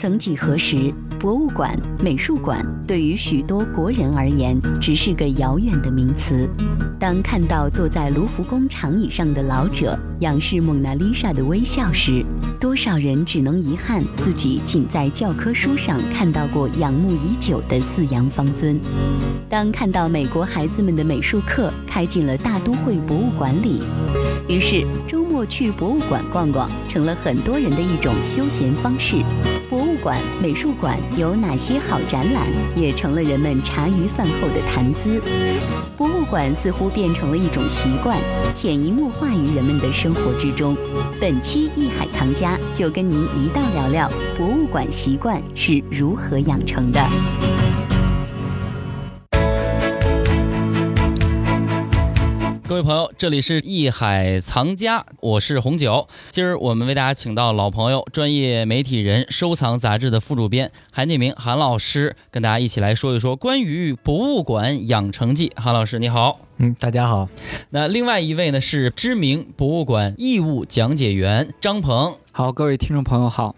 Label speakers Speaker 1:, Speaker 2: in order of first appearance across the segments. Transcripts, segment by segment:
Speaker 1: 曾几何时，博物馆、美术馆对于许多国人而言只是个遥远的名词。当看到坐在卢浮宫长椅上的老者仰视蒙娜丽莎的微笑时，多少人只能遗憾自己仅在教科书上看到过仰慕已久的四羊方尊。当看到美国孩子们的美术课开进了大都会博物馆里，于是周末去博物馆逛逛成了很多人的一种休闲方式。馆、美术馆有哪些好展览，也成了人们茶余饭后的谈资。博物馆似乎变成了一种习惯，潜移默化于人们的生活之中。本期艺海藏家就跟您一道聊聊博物馆习惯是如何养成的。
Speaker 2: 各位朋友，这里是艺海藏家，我是红九。今儿我们为大家请到老朋友、专业媒体人、收藏杂志的副主编韩建明韩老师，跟大家一起来说一说关于博物馆养成记。韩老师你好，
Speaker 3: 嗯，大家好。
Speaker 2: 那另外一位呢是知名博物馆义务讲解员张鹏。
Speaker 3: 好，各位听众朋友好。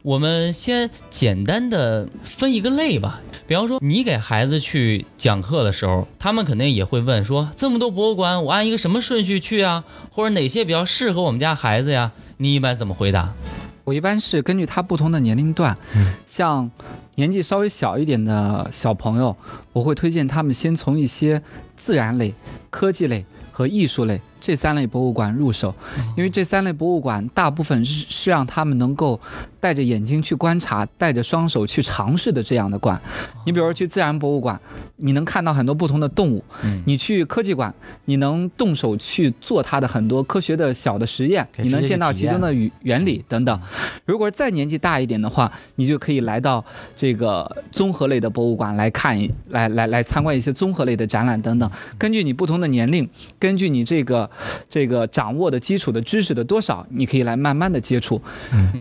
Speaker 2: 我们先简单的分一个类吧。比方说，你给孩子去讲课的时候，他们肯定也会问说：这么多博物馆，我按一个什么顺序去啊？或者哪些比较适合我们家孩子呀？你一般怎么回答？
Speaker 3: 我一般是根据他不同的年龄段，像年纪稍微小一点的小朋友，我会推荐他们先从一些自然类、科技类和艺术类。这三类博物馆入手，因为这三类博物馆大部分是是让他们能够带着眼睛去观察，带着双手去尝试的这样的馆。你比如说去自然博物馆，你能看到很多不同的动物；你去科技馆，你能动手去做它的很多科学的小的实验，你能见到其中的原原理等等。如果再年纪大一点的话，你就可以来到这个综合类的博物馆来看，来来来参观一些综合类的展览等等。根据你不同的年龄，根据你这个。这个掌握的基础的知识的多少，你可以来慢慢的接触。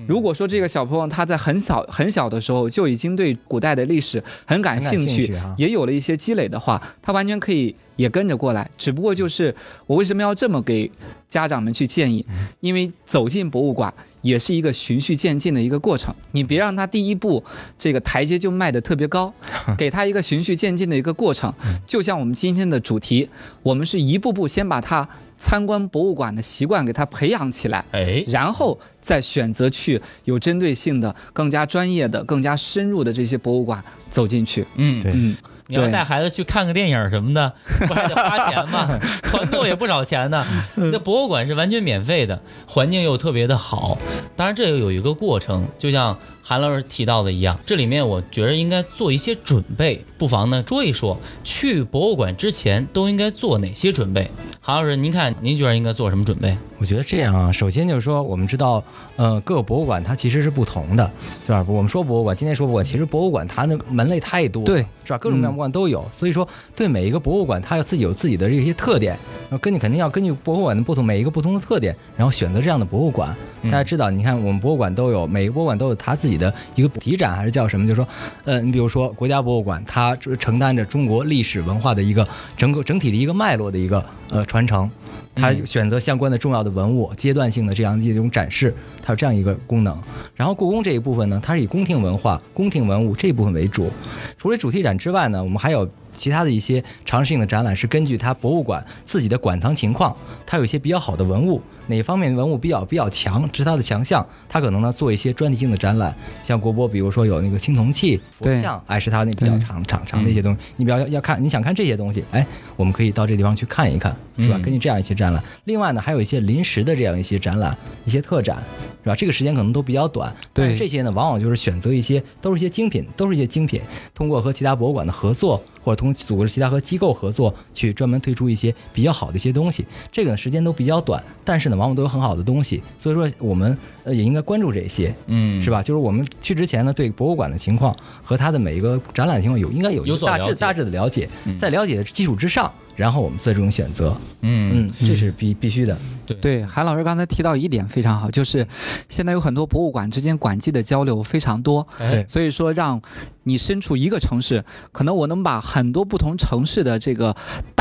Speaker 3: 如果说这个小朋友他在很小很小的时候就已经对古代的历史很感兴趣，也有了一些积累的话，他完全可以也跟着过来。只不过就是我为什么要这么给家长们去建议？因为走进博物馆。也是一个循序渐进的一个过程，你别让他第一步这个台阶就迈得特别高，给他一个循序渐进的一个过程。就像我们今天的主题，我们是一步步先把他参观博物馆的习惯给他培养起来，哎，然后再选择去有针对性的、更加专业的、更加深入的这些博物馆走进去。
Speaker 2: 嗯，嗯。你要带孩子去看个电影什么的，不还得花钱吗？团购也不少钱呢。那博物馆是完全免费的，环境又特别的好。当然，这又有一个过程，就像韩老师提到的一样，这里面我觉得应该做一些准备。不妨呢说一说，去博物馆之前都应该做哪些准备？韩老师，您看，您觉得应该做什么准备？
Speaker 4: 我觉得这样啊，首先就是说，我们知道，呃，各个博物馆它其实是不同的，是吧？我们说博物馆，今天说博物馆，其实博物馆它的门类太多，
Speaker 3: 对，
Speaker 4: 是吧？各种各样博物馆都有，所以说对每一个博物馆，它有自己有自己的这些特点，然后根据肯定要根据博物馆的不同，每一个不同的特点，然后选择这样的博物馆。大家知道，你看我们博物馆都有，每个博物馆都有它自己的一个题展，还是叫什么？就是说，呃，你比如说国家博物馆，它承担着中国历史文化的一个整个整体的一个脉络的一个呃传承。它选择相关的重要的文物，阶段性的这样一种展示，它有这样一个功能。然后故宫这一部分呢，它是以宫廷文化、宫廷文物这一部分为主。除了主题展之外呢，我们还有。其他的一些尝试性的展览是根据它博物馆自己的馆藏情况，它有一些比较好的文物，哪方面文物比较比较强，是它的强项，它可能呢做一些专题性的展览。像国博，比如说有那个青铜器、佛像，哎，是它那比较长长长的一些东西。你比较要看，你想看这些东西，哎，我们可以到这地方去看一看，是吧？根据这样一些展览。另外呢，还有一些临时的这样一些展览，一些特展，是吧？这个时间可能都比较短，
Speaker 3: 对
Speaker 4: 这些呢，往往就是选择一些都是一些精品，都是一些精品，通过和其他博物馆的合作。或者同组织其他和机构合作，去专门推出一些比较好的一些东西，这个呢时间都比较短，但是呢往往都有很好的东西，所以说我们呃也应该关注这些，嗯，是吧？就是我们去之前呢，对博物馆的情况和它的每一个展览情况有应该有一个大致大致的了解，在了解的基础之上。然后我们做这种选择，嗯嗯，这是必必须的。
Speaker 2: 对
Speaker 3: 对，韩老师刚才提到一点非常好，就是现在有很多博物馆之间馆际的交流非常多，所以说让你身处一个城市，可能我能把很多不同城市的这个。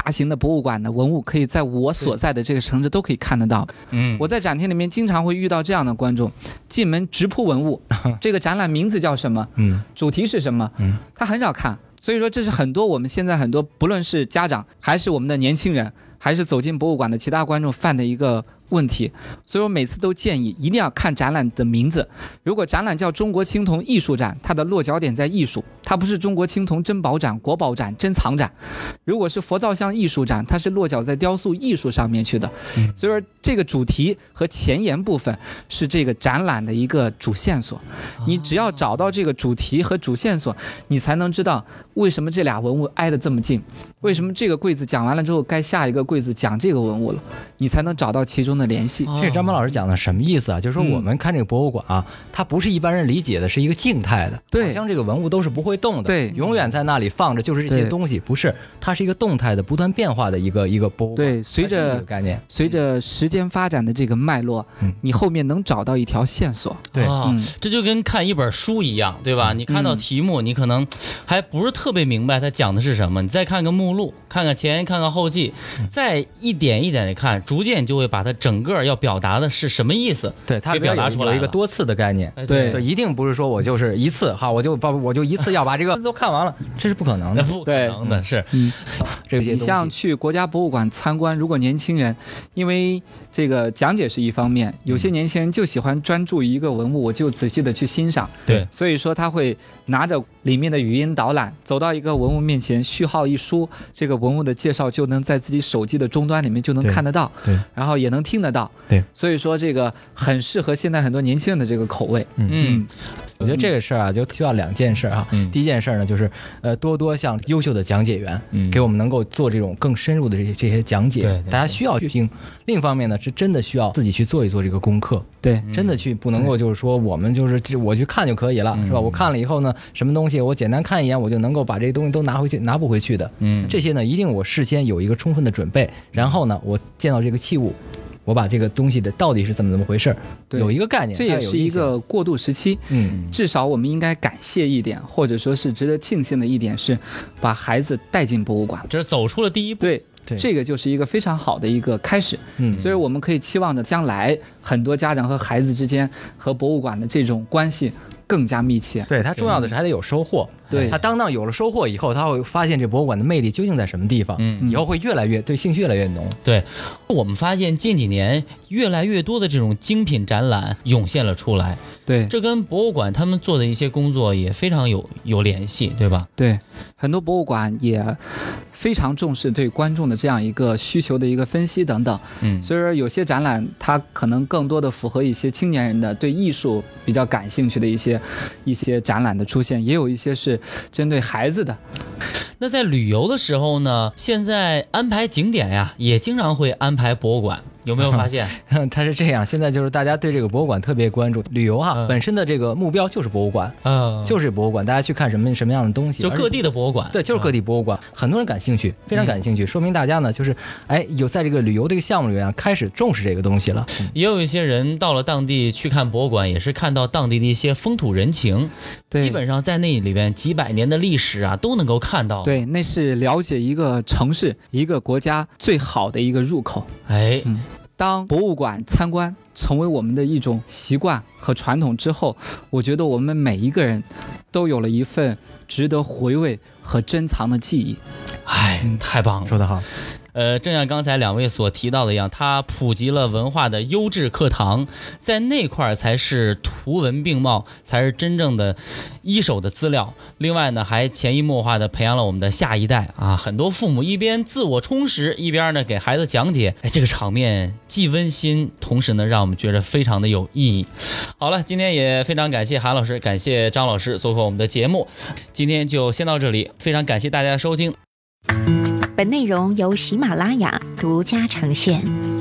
Speaker 3: 大型的博物馆的文物，可以在我所在的这个城市都可以看得到。
Speaker 2: 嗯，
Speaker 3: 我在展厅里面经常会遇到这样的观众，进门直扑文物，这个展览名字叫什么？
Speaker 4: 嗯，
Speaker 3: 主题是什么？
Speaker 4: 嗯，
Speaker 3: 他很少看。所以说，这是很多我们现在很多不论是家长还是我们的年轻人，还是走进博物馆的其他观众犯的一个。问题，所以我每次都建议一定要看展览的名字。如果展览叫“中国青铜艺术展”，它的落脚点在艺术，它不是“中国青铜珍宝展”“国宝展”“珍藏展”。如果是佛造像艺术展，它是落脚在雕塑艺术上面去的。所以说，这个主题和前沿部分是这个展览的一个主线索。你只要找到这个主题和主线索，你才能知道为什么这俩文物挨得这么近，为什么这个柜子讲完了之后，该下一个柜子讲这个文物了，你才能找到其中。的联系，
Speaker 4: 这张鹏老师讲的什么意思啊？就是说我们看这个博物馆啊，它不是一般人理解的，是一个静态的，
Speaker 3: 对，
Speaker 4: 好像这个文物都是不会动的，
Speaker 3: 对，
Speaker 4: 永远在那里放着，就是这些东西，不是，它是一个动态的、不断变化的一个一个博物
Speaker 3: 馆。对，随着
Speaker 4: 概念，
Speaker 3: 随着时间发展的这个脉络，你后面能找到一条线索。
Speaker 4: 对，
Speaker 2: 这就跟看一本书一样，对吧？你看到题目，你可能还不是特别明白它讲的是什么，你再看个目录，看看前，看看后记，再一点一点的看，逐渐就会把它整个要表达。的是什么意思？
Speaker 4: 对他
Speaker 2: 表达出来
Speaker 4: 一个多次的概念。
Speaker 3: 对
Speaker 4: 对，一定不是说我就是一次哈，我就把我就一次要把这个 都看完了，这是不可能的，
Speaker 2: 不可能的是。
Speaker 3: 嗯，
Speaker 4: 这些
Speaker 3: 你像去国家博物馆参观，如果年轻人，因为这个讲解是一方面，有些年轻人就喜欢专注一个文物，我就仔细的去欣赏。
Speaker 2: 对，
Speaker 3: 所以说他会拿着里面的语音导览，走到一个文物面前，序号一输，这个文物的介绍就能在自己手机的终端里面就能看得到。
Speaker 4: 对，
Speaker 3: 然后也能听得到。
Speaker 4: 对。
Speaker 3: 所以说这个很适合现在很多年轻人的这个口味。
Speaker 2: 嗯，
Speaker 4: 我觉得这个事儿啊，就需要两件事哈。嗯。第一件事呢，就是呃，多多向优秀的讲解员，嗯，给我们能够做这种更深入的这些这些讲解。
Speaker 2: 对。
Speaker 4: 大家需要去听。另一方面呢，是真的需要自己去做一做这个功课。
Speaker 3: 对。
Speaker 4: 真的去不能够就是说我们就是我去看就可以了，是吧？我看了以后呢，什么东西我简单看一眼，我就能够把这些东西都拿回去，拿不回去的。嗯。这些呢，一定我事先有一个充分的准备，然后呢，我见到这个器物。我把这个东西的到底是怎么怎么回事儿，有一个概念，
Speaker 3: 这也是一个过渡时期。嗯，至少我们应该感谢一点，或者说是值得庆幸的一点是，把孩子带进博物馆，
Speaker 2: 这是走出了第一步。
Speaker 3: 对，这个就是一个非常好的一个开始。嗯，所以我们可以期望着将来很多家长和孩子之间和博物馆的这种关系。更加密切，
Speaker 4: 对它重要的是还得有收获。
Speaker 3: 对
Speaker 4: 他当当有了收获以后，他会发现这博物馆的魅力究竟在什么地方。嗯，以后会越来越对兴趣越来越浓。
Speaker 2: 对，我们发现近几年越来越多的这种精品展览涌现了出来。
Speaker 3: 对，
Speaker 2: 这跟博物馆他们做的一些工作也非常有有联系，对吧？
Speaker 3: 对，很多博物馆也非常重视对观众的这样一个需求的一个分析等等。嗯，所以说有些展览它可能更多的符合一些青年人的对艺术比较感兴趣的一些。一些展览的出现，也有一些是针对孩子的。
Speaker 2: 那在旅游的时候呢，现在安排景点呀，也经常会安排博物馆。有没有发现？
Speaker 4: 它是这样，现在就是大家对这个博物馆特别关注。旅游哈，本身的这个目标就是博物馆，嗯，就是博物馆，大家去看什么什么样的东西，
Speaker 2: 就各地的博物馆，
Speaker 4: 对，就是各地博物馆，很多人感兴趣，非常感兴趣，说明大家呢，就是哎，有在这个旅游这个项目里面开始重视这个东西了。
Speaker 2: 也有一些人到了当地去看博物馆，也是看到当地的一些风土人情，基本上在那里边几百年的历史啊，都能够看到。
Speaker 3: 对，那是了解一个城市、一个国家最好的一个入口。
Speaker 2: 哎。
Speaker 3: 当博物馆参观成为我们的一种习惯和传统之后，我觉得我们每一个人都有了一份值得回味和珍藏的记忆。
Speaker 2: 哎，太棒了，
Speaker 4: 说得好。
Speaker 2: 呃，正像刚才两位所提到的一样，它普及了文化的优质课堂，在那块儿才是图文并茂，才是真正的一手的资料。另外呢，还潜移默化的培养了我们的下一代啊。很多父母一边自我充实，一边呢给孩子讲解，哎，这个场面既温馨，同时呢让我们觉得非常的有意义。好了，今天也非常感谢韩老师，感谢张老师做客我们的节目，今天就先到这里，非常感谢大家的收听。
Speaker 1: 本内容由喜马拉雅独家呈现。